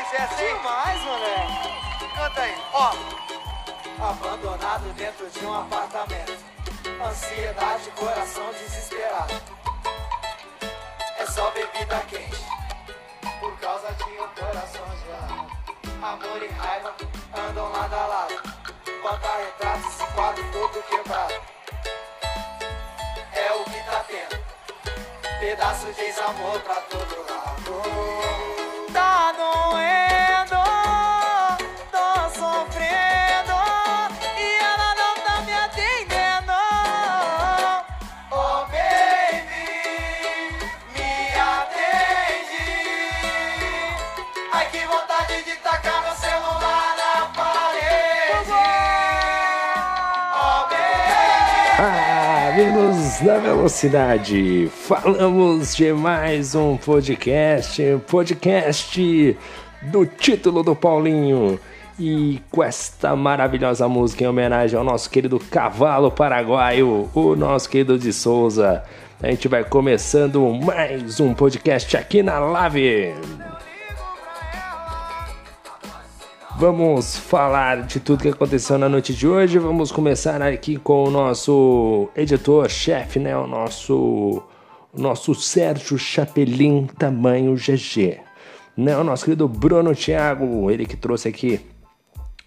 demais essa, hein? Demais, moleque. Canta aí, ó. Abandonado dentro de um apartamento. Ansiedade, coração desesperado. É só bebida quente. Por causa de um coração gelado. Amor e raiva andam lado a lado. Porta-retrato, esse quadro todo quebrado. É o que tá tendo. Pedaço de ex-amor pra todo lado. Amigos da Velocidade, falamos de mais um podcast, podcast do título do Paulinho. E com esta maravilhosa música em homenagem ao nosso querido cavalo paraguaio, o nosso querido de Souza. A gente vai começando mais um podcast aqui na Live. Vamos falar de tudo que aconteceu na noite de hoje. Vamos começar aqui com o nosso editor-chefe, né? O nosso, o nosso Sérgio Chapelin, tamanho GG. Né? O nosso querido Bruno Thiago, ele que trouxe aqui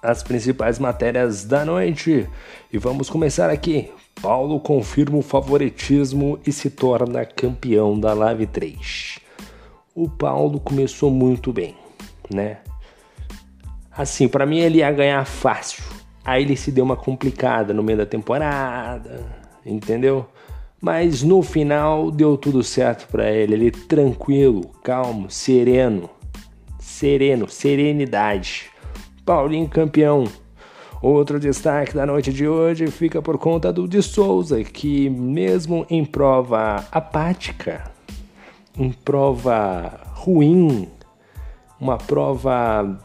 as principais matérias da noite. E vamos começar aqui. Paulo confirma o favoritismo e se torna campeão da Live 3. O Paulo começou muito bem, né? Assim, para mim ele ia ganhar fácil. Aí ele se deu uma complicada no meio da temporada, entendeu? Mas no final deu tudo certo para ele. Ele tranquilo, calmo, sereno, sereno, serenidade. Paulinho campeão. Outro destaque da noite de hoje fica por conta do de Souza, que mesmo em prova apática, em prova ruim, uma prova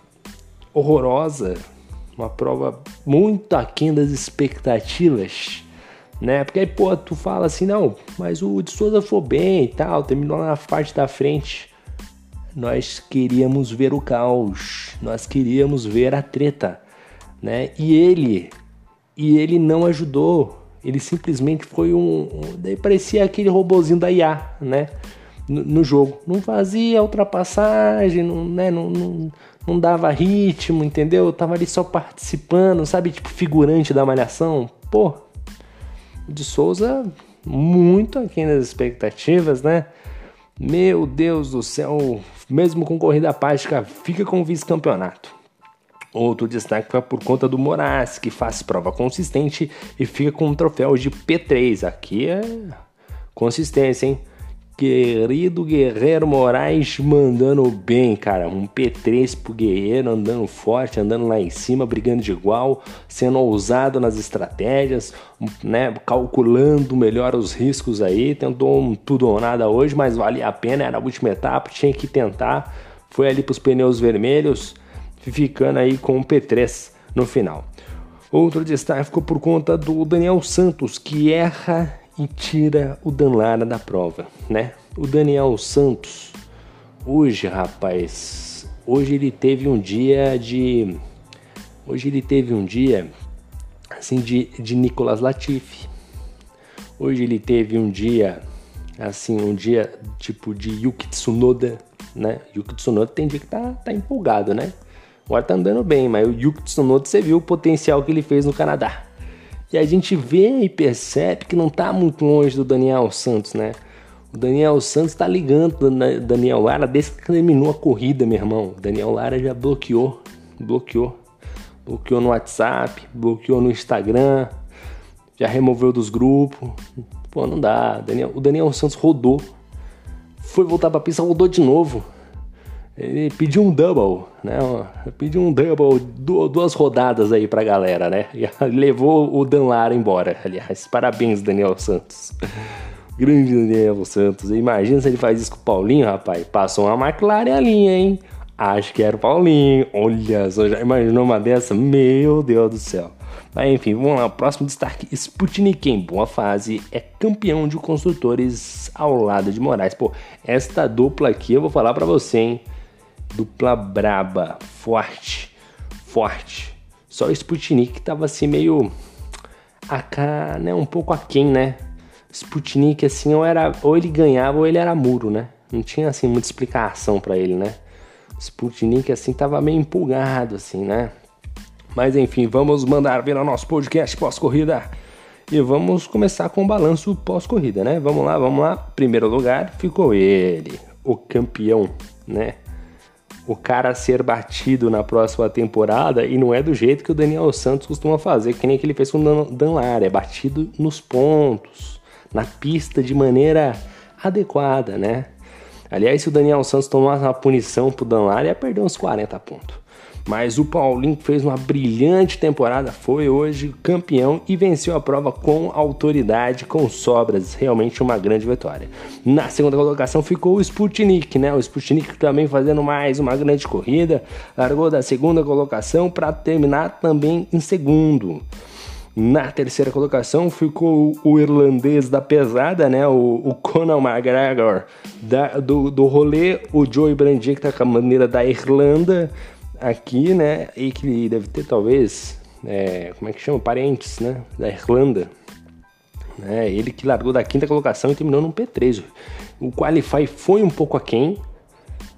horrorosa, uma prova muito aquém das expectativas, né? Porque aí, pô, tu fala assim, não, mas o de Souza foi bem e tal, terminou na parte da frente. Nós queríamos ver o caos, nós queríamos ver a treta, né? E ele, e ele não ajudou. Ele simplesmente foi um, um daí parecia aquele robozinho da IA, né? No, no jogo, não fazia ultrapassagem, não, né? Não, não, não dava ritmo, entendeu? tava ali só participando, sabe? Tipo figurante da malhação. Pô, o de Souza, muito aquém das expectativas, né? Meu Deus do céu, mesmo com corrida apática, fica com o vice-campeonato. Outro destaque foi por conta do Moraes, que faz prova consistente e fica com um troféu de P3. Aqui é consistência, hein? Querido Guerreiro Moraes mandando bem, cara. Um P3 pro Guerreiro, andando forte, andando lá em cima, brigando de igual, sendo ousado nas estratégias, né? Calculando melhor os riscos aí. Tentou um tudo ou nada hoje, mas valia a pena. Era a última etapa, tinha que tentar. Foi ali pros pneus vermelhos, ficando aí com um P3 no final. Outro destaque ficou por conta do Daniel Santos, que erra e tira o Dan Lara da prova, né? O Daniel Santos, hoje, rapaz, hoje ele teve um dia de. Hoje ele teve um dia assim de, de Nicolas Latifi. Hoje ele teve um dia assim, um dia tipo de Yuki Tsunoda, né? Yuki Tsunoda tem dia que tá, tá empolgado, né? Agora tá andando bem, mas o Yuki Tsunoda você viu o potencial que ele fez no Canadá. E a gente vê e percebe que não está muito longe do Daniel Santos, né? O Daniel Santos está ligando o Daniel Lara desde que terminou a corrida, meu irmão. O Daniel Lara já bloqueou, bloqueou. Bloqueou no WhatsApp, bloqueou no Instagram, já removeu dos grupos. Pô, não dá. O Daniel Santos rodou. Foi voltar para a pista, rodou de novo. Ele pediu um double, né? Pediu um double, duas rodadas aí pra galera, né? E levou o Dan Lara embora. Aliás, parabéns, Daniel Santos. Grande Daniel Santos. Imagina se ele faz isso com o Paulinho, rapaz. Passou uma McLaren ali, hein? Acho que era o Paulinho. Olha só, já imaginou uma dessa? Meu Deus do céu. Mas enfim, vamos lá. Próximo destaque: Sputnik em boa fase é campeão de construtores ao lado de Moraes. Pô, esta dupla aqui eu vou falar para você, hein? Dupla braba, forte, forte. Só o Sputnik tava assim meio. A, né, um pouco aquém, né? Sputnik, assim, ou, era, ou ele ganhava ou ele era muro, né? Não tinha, assim, muita explicação para ele, né? Sputnik, assim, tava meio empolgado, assim, né? Mas enfim, vamos mandar ver o nosso podcast pós-corrida. E vamos começar com o balanço pós-corrida, né? Vamos lá, vamos lá. Primeiro lugar ficou ele, o campeão, né? O cara ser batido na próxima temporada e não é do jeito que o Daniel Santos costuma fazer, que nem que ele fez com o Dan Lara, é batido nos pontos, na pista de maneira adequada, né? Aliás, se o Daniel Santos tomasse uma punição pro Dan Lara, ia perder uns 40 pontos. Mas o Paulinho fez uma brilhante temporada, foi hoje campeão e venceu a prova com autoridade, com sobras, realmente uma grande vitória. Na segunda colocação ficou o Sputnik, né? O Sputnik também fazendo mais uma grande corrida, largou da segunda colocação para terminar também em segundo. Na terceira colocação ficou o irlandês da pesada, né? O, o Conor McGregor da, do, do rolê, o Joey Brandier que tá com a maneira da Irlanda, aqui, né? E que deve ter talvez, é, como é que chama? Parentes, né? Da Irlanda. Né? Ele que largou da quinta colocação e terminou no P3. O Qualify foi um pouco aquém,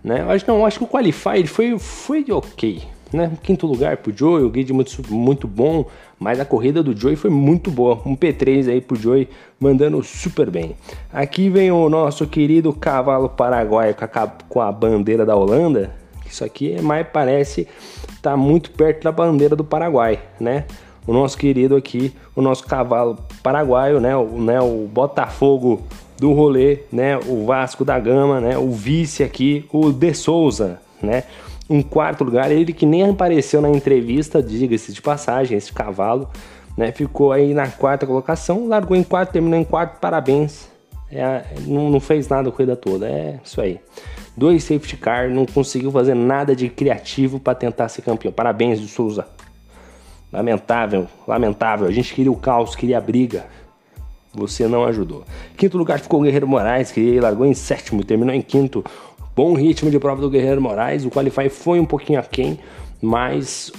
né? Acho, não, acho que o Qualify foi, foi ok, né? Quinto lugar pro Joey, o grid muito, muito bom, mas a corrida do Joey foi muito boa. Um P3 aí pro Joey, mandando super bem. Aqui vem o nosso querido cavalo paraguaio com a, com a bandeira da Holanda, isso aqui é mais parece tá muito perto da bandeira do Paraguai, né? O nosso querido aqui, o nosso cavalo paraguaio, né? O, né? o Botafogo do rolê, né? O Vasco da Gama, né? O vice aqui, o De Souza, né? Um quarto lugar, ele que nem apareceu na entrevista, diga-se de passagem, esse cavalo, né? Ficou aí na quarta colocação, largou em quarto, terminou em quarto, parabéns. É, não, não fez nada a corrida toda, é isso aí dois safety car, não conseguiu fazer nada de criativo para tentar ser campeão. Parabéns, de Souza. Lamentável, lamentável. A gente queria o caos, queria a briga. Você não ajudou. Quinto lugar ficou o Guerreiro Moraes, que largou em sétimo e terminou em quinto. Bom ritmo de prova do Guerreiro Moraes. O Qualify foi um pouquinho aquém, mas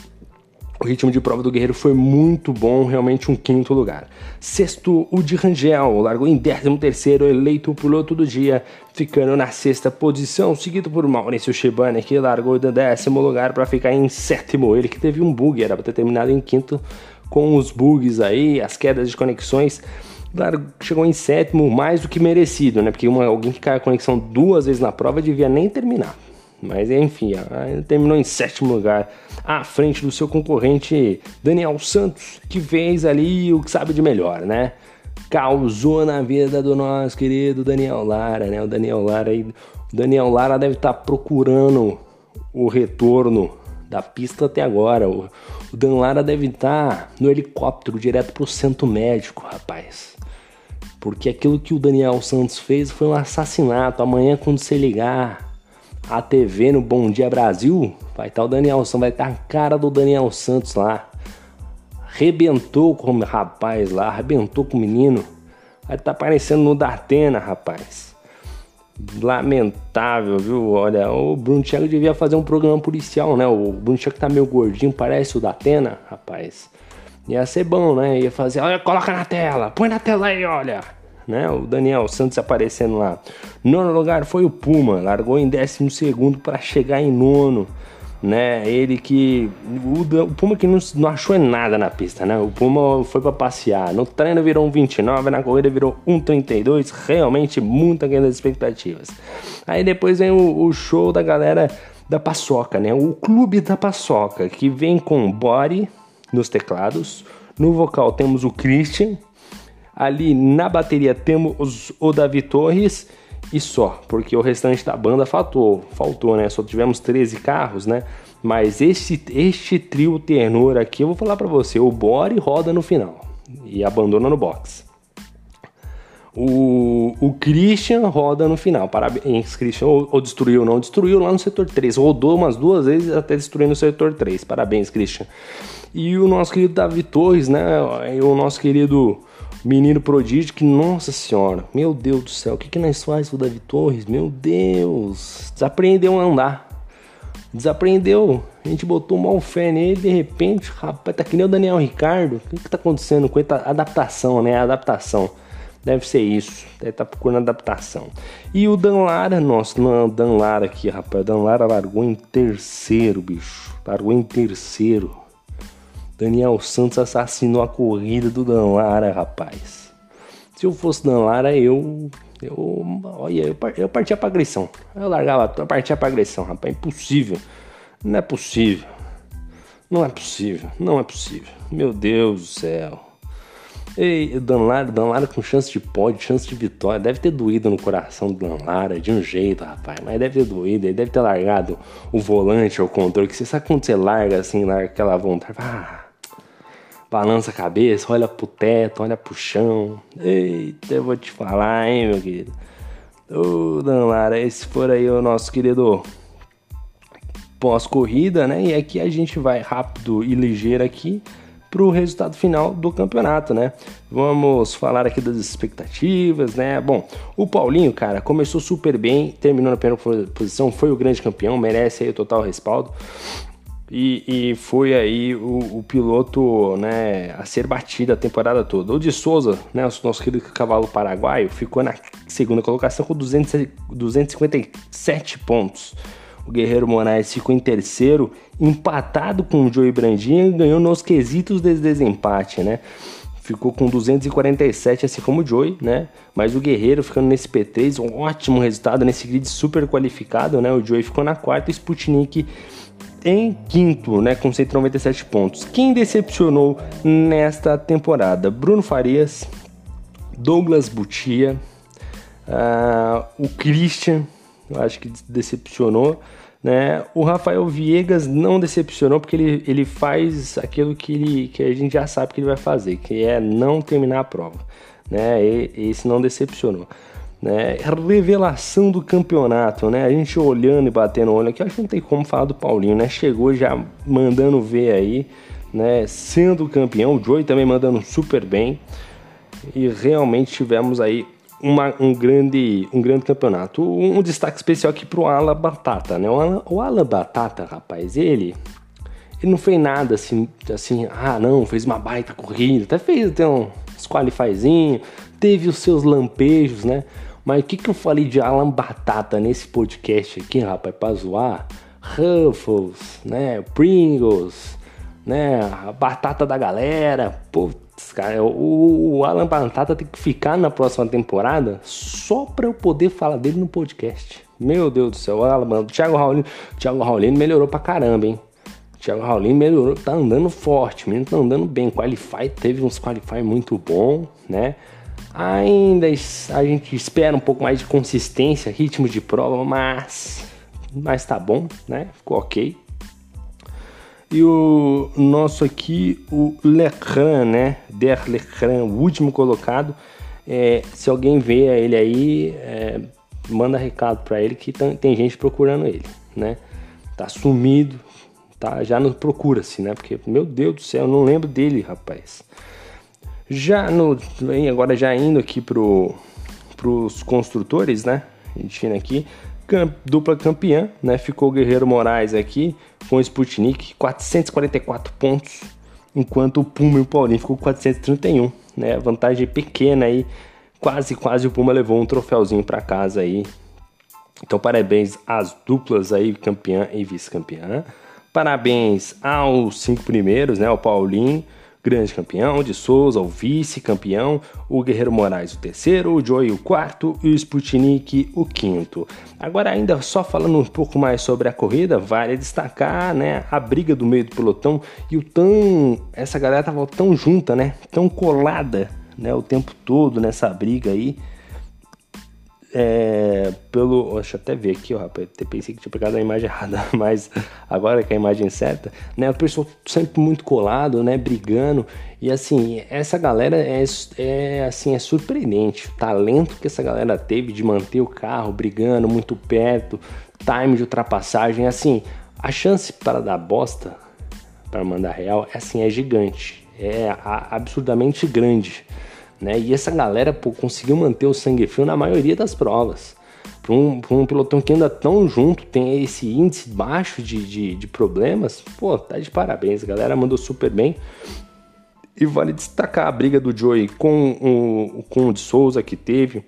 o ritmo de prova do Guerreiro foi muito bom, realmente um quinto lugar. Sexto, o de Rangel, largou em décimo terceiro, eleito piloto do dia, ficando na sexta posição, seguido por Maurício Shibane, que largou do décimo lugar para ficar em sétimo. Ele que teve um bug, era para ter terminado em quinto, com os bugs aí, as quedas de conexões. Chegou em sétimo, mais do que merecido, né? Porque uma, alguém que cai a conexão duas vezes na prova devia nem terminar. Mas enfim, terminou em sétimo lugar, à frente do seu concorrente Daniel Santos, que fez ali o que sabe de melhor, né? Causou na vida do nosso querido Daniel Lara, né? O Daniel Lara aí, Daniel Lara deve estar tá procurando o retorno da pista até agora. O, o Dan Lara deve estar tá no helicóptero direto pro centro médico, rapaz. Porque aquilo que o Daniel Santos fez foi um assassinato. Amanhã, quando você ligar a TV no Bom Dia Brasil, vai estar tá o Daniel Santos, vai estar tá a cara do Daniel Santos lá. Rebentou com o rapaz lá, arrebentou com o menino. Vai estar tá aparecendo no Datena, rapaz. Lamentável, viu? Olha, o Bruno Thiago devia fazer um programa policial, né? O Bruno Thiago tá meio gordinho, parece o Datena, rapaz. Ia ser bom, né? Ia fazer, olha, coloca na tela, põe na tela aí, olha né? O Daniel Santos aparecendo lá. Nono lugar foi o Puma, largou em décimo segundo para chegar em nono, né? Ele que o, o Puma que não, não, achou nada na pista, né? O Puma foi para passear. No treino virou um 29, na corrida virou um 32, realmente aquém das expectativas. Aí depois vem o, o show da galera da Paçoca, né? O clube da Paçoca, que vem com Body nos teclados, no vocal temos o Christian Ali na bateria temos o Davi Torres e só, porque o restante da banda faltou, faltou, né? Só tivemos 13 carros, né? Mas este, este trio tenor aqui, eu vou falar para você, o Bore roda no final e abandona no box. O, o Christian roda no final. Parabéns, Christian. Ou, ou, destruiu, não destruiu lá no setor 3. Rodou umas duas vezes até destruir no setor 3. Parabéns, Christian. E o nosso querido Davi Torres, né? E o nosso querido Menino prodígio que, nossa senhora, meu Deus do céu, o que, que nós faz o Davi Torres? Meu Deus, desaprendeu a andar. Desaprendeu. A gente botou mal fé nele, de repente, rapaz, tá que nem o Daniel Ricardo. O que, que tá acontecendo com ele? Adaptação, né? Adaptação. Deve ser isso. Deve estar tá procurando adaptação. E o Dan Lara, nossa, não, Dan Lara aqui, rapaz. Dan Lara largou em terceiro, bicho. Largou em terceiro. Daniel Santos assassinou a corrida do Dan Lara, rapaz. Se eu fosse Dan Lara, eu. Eu. Olha, eu, eu partia pra agressão. Eu largava, eu partia pra agressão, rapaz. Impossível. Não é possível. Não é possível. Não é possível. Meu Deus do céu. Ei, Dan Lara, Dan Lara com chance de pódio, chance de vitória. Deve ter doído no coração do Dan Lara, de um jeito, rapaz. Mas deve ter doído. Ele deve ter largado o volante ou o controle. Que você sabe quando você larga assim, larga aquela vontade. Ah, balança a cabeça, olha pro teto, olha pro chão. Eita, eu vou te falar, hein, meu querido. Ô, Dan Lara, esse for aí o nosso querido pós-corrida, né? E aqui a gente vai rápido e ligeiro aqui pro resultado final do campeonato, né? Vamos falar aqui das expectativas, né? Bom, o Paulinho, cara, começou super bem, terminou na primeira posição, foi o grande campeão, merece aí o total respaldo. E, e, foi aí o, o, piloto né, a ser batido a temporada toda. O de Souza, né, o nosso querido cavalo paraguaio, ficou na segunda colocação com 200, 257 pontos. O Guerreiro Moraes ficou em terceiro, empatado com o Joey Brandinha e ganhou nos quesitos de desempate, né? Ficou com 247, assim como o Joey, né? Mas o Guerreiro ficando nesse P3, um ótimo resultado nesse grid super qualificado, né? O Joey ficou na quarta e o Sputnik em quinto, né, com 197 pontos. Quem decepcionou nesta temporada? Bruno Farias, Douglas Butia, uh, o Christian, eu acho que decepcionou. Né? O Rafael Viegas não decepcionou porque ele, ele faz aquilo que, ele, que a gente já sabe que ele vai fazer, que é não terminar a prova. Né? E, esse não decepcionou né? Revelação do campeonato, né? A gente olhando e batendo o olho aqui, acho que não tem como falar do Paulinho, né? Chegou já mandando ver aí, né? Sendo campeão, o Joey também mandando super bem. E realmente tivemos aí uma, um, grande, um grande campeonato. Um, destaque especial aqui pro Ala Batata, né? O Ala, o Batata, rapaz, ele ele não fez nada assim, assim, ah não, fez uma baita corrida, até fez até um qualifyzinho, teve os seus lampejos, né? Mas o que, que eu falei de Alan Batata nesse podcast aqui, rapaz, pra zoar? Ruffles, né? Pringles, né? A batata da galera. Putz, cara, o, o Alan Batata tem que ficar na próxima temporada só pra eu poder falar dele no podcast. Meu Deus do céu, Alan, o Thiago Raulino, Thiago Raulino melhorou pra caramba, hein? Thiago Raulino melhorou, tá andando forte, o menino tá andando bem. Qualify, teve uns qualify muito bom, né? Ainda a gente espera um pouco mais de consistência, ritmo de prova, mas, mas tá bom, né? Ficou ok. E o nosso aqui, o Lecran, né? Der Lecran, o último colocado. É, se alguém vê ele aí, é, manda recado para ele que tem gente procurando ele, né? Tá sumido, tá? Já não procura-se, né? Porque, meu Deus do céu, eu não lembro dele, rapaz. Já no agora já indo aqui pro os construtores, né? A gente indo aqui, dupla campeã, né? Ficou Guerreiro Moraes aqui com o Sputnik, 444 pontos, enquanto o Puma e o Paulinho ficou 431, né? Vantagem pequena aí, quase quase o Puma levou um troféuzinho para casa aí. Então parabéns às duplas aí, campeã e vice-campeã. Parabéns aos cinco primeiros, né? O Paulinho grande campeão, de Souza o vice-campeão, o Guerreiro Moraes o terceiro, o Joey o quarto e o Sputnik o quinto. Agora ainda só falando um pouco mais sobre a corrida, vale destacar, né, a briga do meio do pelotão e o tão essa galera tava tão junta, né, tão colada, né, o tempo todo nessa briga aí é, pelo. Deixa eu até ver aqui, ó, rapaz. Eu pensei que tinha pegado a imagem errada, mas agora que é a imagem certa, né? O pessoal sempre muito colado, né? Brigando. E assim, essa galera é, é assim, é surpreendente. O talento que essa galera teve de manter o carro brigando muito perto, time de ultrapassagem, assim, a chance para dar bosta, para mandar real, é assim, é gigante. É absurdamente grande. Né? E essa galera pô, conseguiu manter o sangue frio na maioria das provas. para um, um pilotão que anda tão junto, tem esse índice baixo de, de, de problemas, pô, tá de parabéns, a galera mandou super bem. E vale destacar a briga do Joey com o, com o de Souza que teve,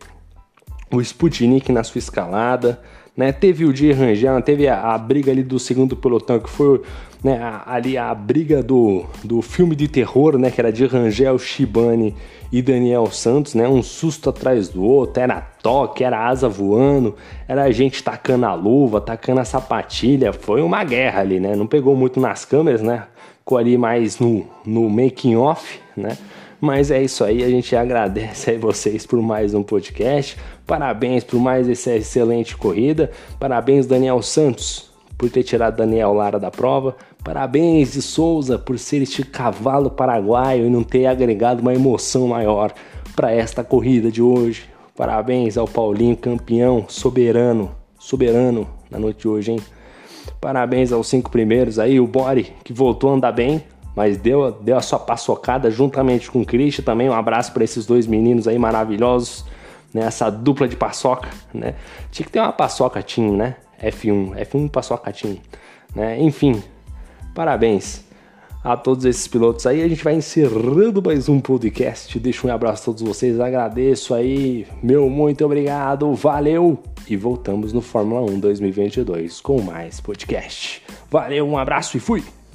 o Sputnik na sua escalada, né? Teve o de Rangel, teve a, a, briga ali do segundo pelotão, que foi né, a, ali a briga do, do filme de terror, né? Que era de Rangel, Shibane e Daniel Santos, né? Um susto atrás do outro, era toque, era asa voando, era a gente tacando a luva, tacando a sapatilha, foi uma guerra ali, né? Não pegou muito nas câmeras, né? Ficou ali mais no, no making off, né? Mas é isso aí, a gente agradece aí vocês por mais um podcast. Parabéns por mais essa excelente corrida. Parabéns, Daniel Santos, por ter tirado Daniel Lara da prova. Parabéns de Souza por ser este cavalo paraguaio e não ter agregado uma emoção maior para esta corrida de hoje. Parabéns ao Paulinho, campeão, soberano, soberano na noite de hoje, hein? Parabéns aos cinco primeiros aí, o Bori, que voltou a andar bem, mas deu, deu a sua paçocada juntamente com o Christian também. Um abraço para esses dois meninos aí maravilhosos, né? Essa dupla de paçoca, né? Tinha que ter uma paçoca team, né? F1, F1 paçoca team, né? Enfim, parabéns a todos esses pilotos aí. A gente vai encerrando mais um podcast. Deixo um abraço a todos vocês, agradeço aí, meu muito obrigado, valeu! E voltamos no Fórmula 1 2022 com mais podcast. Valeu, um abraço e fui!